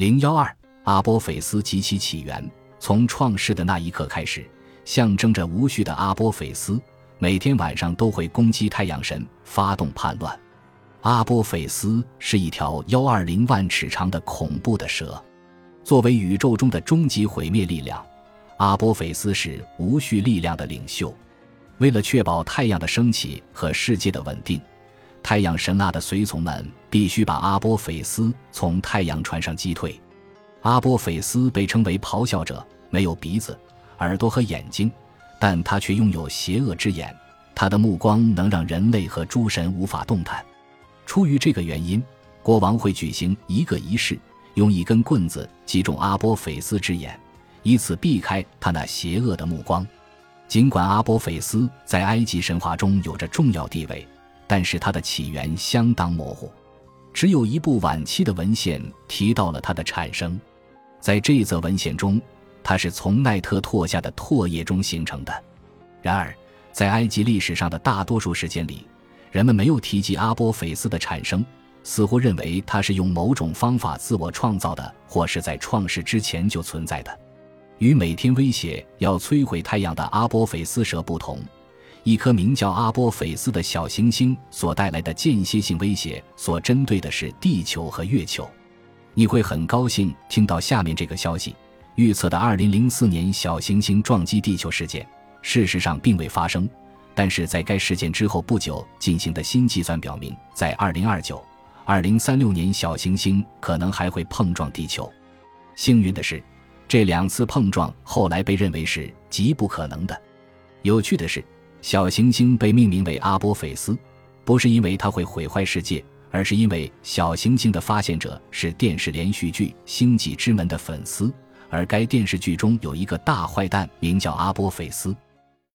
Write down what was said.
零幺二，阿波菲斯及其起源。从创世的那一刻开始，象征着无序的阿波菲斯每天晚上都会攻击太阳神，发动叛乱。阿波菲斯是一条幺二零万尺长的恐怖的蛇，作为宇宙中的终极毁灭力量，阿波菲斯是无序力量的领袖。为了确保太阳的升起和世界的稳定，太阳神阿的随从们必须把阿波菲斯从太阳船上击退。阿波菲斯被称为咆哮者，没有鼻子、耳朵和眼睛，但他却拥有邪恶之眼。他的目光能让人类和诸神无法动弹。出于这个原因，国王会举行一个仪式，用一根棍子击中阿波菲斯之眼，以此避开他那邪恶的目光。尽管阿波菲斯在埃及神话中有着重要地位，但是它的起源相当模糊，只有一部晚期的文献提到了它的产生。在这则文献中，它是从奈特唾下的唾液中形成的。然而，在埃及历史上的大多数时间里，人们没有提及阿波菲斯的产生，似乎认为它是用某种方法自我创造的，或是在创世之前就存在的。与每天威胁要摧毁太阳的阿波菲斯蛇不同，一颗名叫阿波菲斯的小行星所带来的间歇性威胁，所针对的是地球和月球。你会很高兴听到下面这个消息：预测的2004年小行星撞击地球事件，事实上并未发生。但是在该事件之后不久进行的新计算表明，在2029、2036年，小行星可能还会碰撞地球。幸运的是，这两次碰撞后来被认为是极不可能的。有趣的是，小行星被命名为阿波菲斯，不是因为它会毁坏世界。而是因为小行星的发现者是电视连续剧《星际之门》的粉丝，而该电视剧中有一个大坏蛋，名叫阿波菲斯。